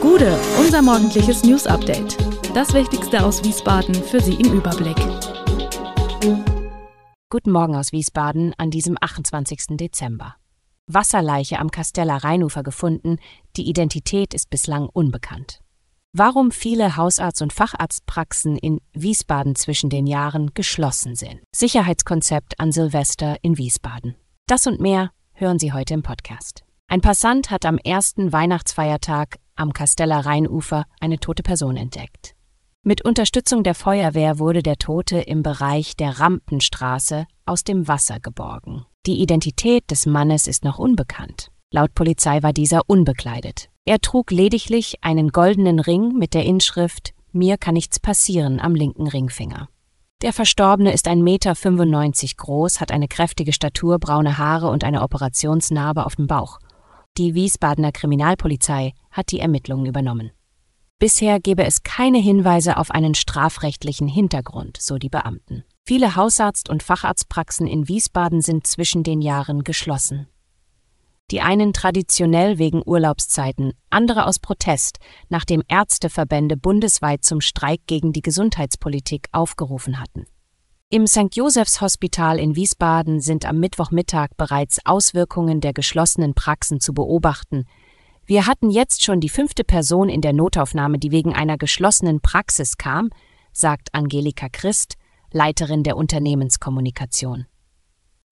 Gude, unser morgendliches News Update. Das Wichtigste aus Wiesbaden für Sie im Überblick. Guten Morgen aus Wiesbaden an diesem 28. Dezember. Wasserleiche am Kasteller Rheinufer gefunden, die Identität ist bislang unbekannt. Warum viele Hausarzt- und Facharztpraxen in Wiesbaden zwischen den Jahren geschlossen sind. Sicherheitskonzept an Silvester in Wiesbaden. Das und mehr hören Sie heute im Podcast. Ein Passant hat am ersten Weihnachtsfeiertag am Kasteller Rheinufer eine tote Person entdeckt. Mit Unterstützung der Feuerwehr wurde der Tote im Bereich der Rampenstraße aus dem Wasser geborgen. Die Identität des Mannes ist noch unbekannt. Laut Polizei war dieser unbekleidet. Er trug lediglich einen goldenen Ring mit der Inschrift Mir kann nichts passieren am linken Ringfinger. Der Verstorbene ist 1,95 Meter groß, hat eine kräftige Statur, braune Haare und eine Operationsnarbe auf dem Bauch. Die Wiesbadener Kriminalpolizei hat die Ermittlungen übernommen. Bisher gebe es keine Hinweise auf einen strafrechtlichen Hintergrund, so die Beamten. Viele Hausarzt- und Facharztpraxen in Wiesbaden sind zwischen den Jahren geschlossen. Die einen traditionell wegen Urlaubszeiten, andere aus Protest, nachdem Ärzteverbände bundesweit zum Streik gegen die Gesundheitspolitik aufgerufen hatten. Im St. Josephs Hospital in Wiesbaden sind am Mittwochmittag bereits Auswirkungen der geschlossenen Praxen zu beobachten. Wir hatten jetzt schon die fünfte Person in der Notaufnahme, die wegen einer geschlossenen Praxis kam, sagt Angelika Christ, Leiterin der Unternehmenskommunikation.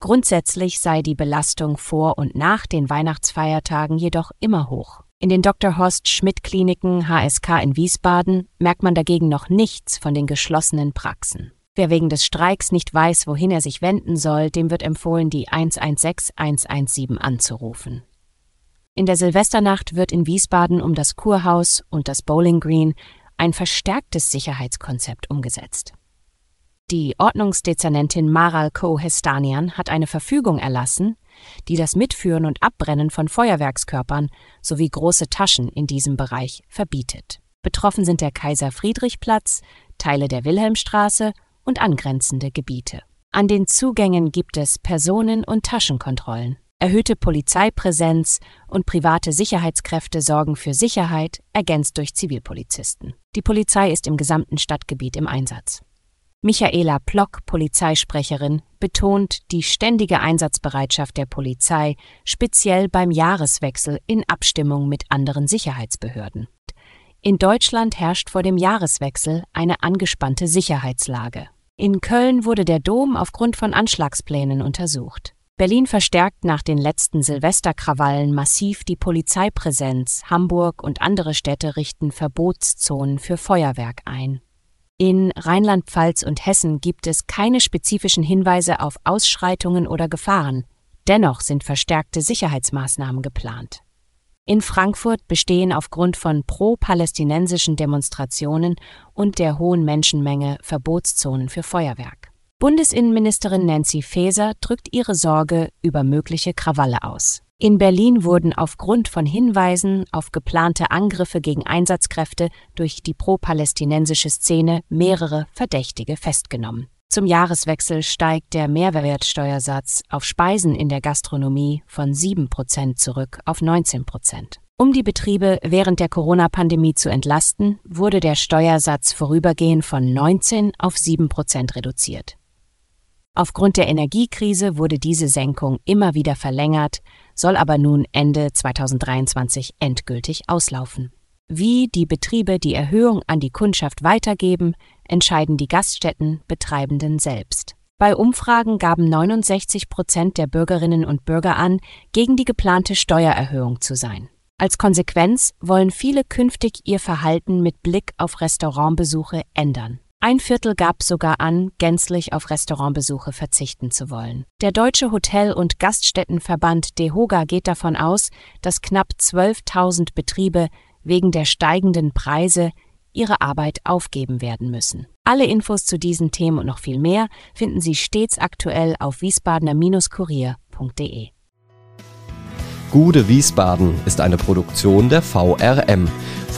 Grundsätzlich sei die Belastung vor und nach den Weihnachtsfeiertagen jedoch immer hoch. In den Dr. Horst Schmidt Kliniken HSK in Wiesbaden merkt man dagegen noch nichts von den geschlossenen Praxen. Wer wegen des Streiks nicht weiß, wohin er sich wenden soll, dem wird empfohlen, die 116 117 anzurufen. In der Silvesternacht wird in Wiesbaden um das Kurhaus und das Bowling Green ein verstärktes Sicherheitskonzept umgesetzt. Die Ordnungsdezernentin Maral Kohestanian hat eine Verfügung erlassen, die das Mitführen und Abbrennen von Feuerwerkskörpern sowie große Taschen in diesem Bereich verbietet. Betroffen sind der Kaiser-Friedrich-Platz, Teile der Wilhelmstraße und angrenzende Gebiete. An den Zugängen gibt es Personen- und Taschenkontrollen. Erhöhte Polizeipräsenz und private Sicherheitskräfte sorgen für Sicherheit, ergänzt durch Zivilpolizisten. Die Polizei ist im gesamten Stadtgebiet im Einsatz. Michaela Plock, Polizeisprecherin, betont die ständige Einsatzbereitschaft der Polizei, speziell beim Jahreswechsel in Abstimmung mit anderen Sicherheitsbehörden. In Deutschland herrscht vor dem Jahreswechsel eine angespannte Sicherheitslage. In Köln wurde der Dom aufgrund von Anschlagsplänen untersucht. Berlin verstärkt nach den letzten Silvesterkrawallen massiv die Polizeipräsenz. Hamburg und andere Städte richten Verbotszonen für Feuerwerk ein. In Rheinland-Pfalz und Hessen gibt es keine spezifischen Hinweise auf Ausschreitungen oder Gefahren. Dennoch sind verstärkte Sicherheitsmaßnahmen geplant. In Frankfurt bestehen aufgrund von pro-palästinensischen Demonstrationen und der hohen Menschenmenge Verbotszonen für Feuerwerk. Bundesinnenministerin Nancy Faeser drückt ihre Sorge über mögliche Krawalle aus. In Berlin wurden aufgrund von Hinweisen auf geplante Angriffe gegen Einsatzkräfte durch die pro-palästinensische Szene mehrere Verdächtige festgenommen. Zum Jahreswechsel steigt der Mehrwertsteuersatz auf Speisen in der Gastronomie von 7% zurück auf 19%. Um die Betriebe während der Corona-Pandemie zu entlasten, wurde der Steuersatz vorübergehend von 19 auf 7% reduziert. Aufgrund der Energiekrise wurde diese Senkung immer wieder verlängert, soll aber nun Ende 2023 endgültig auslaufen. Wie die Betriebe die Erhöhung an die Kundschaft weitergeben, entscheiden die Gaststättenbetreibenden selbst. Bei Umfragen gaben 69 Prozent der Bürgerinnen und Bürger an, gegen die geplante Steuererhöhung zu sein. Als Konsequenz wollen viele künftig ihr Verhalten mit Blick auf Restaurantbesuche ändern. Ein Viertel gab sogar an, gänzlich auf Restaurantbesuche verzichten zu wollen. Der Deutsche Hotel- und Gaststättenverband DEHOGA geht davon aus, dass knapp 12.000 Betriebe wegen der steigenden Preise ihre Arbeit aufgeben werden müssen. Alle Infos zu diesen Themen und noch viel mehr finden Sie stets aktuell auf wiesbadener-kurier.de. Gude Wiesbaden ist eine Produktion der VRM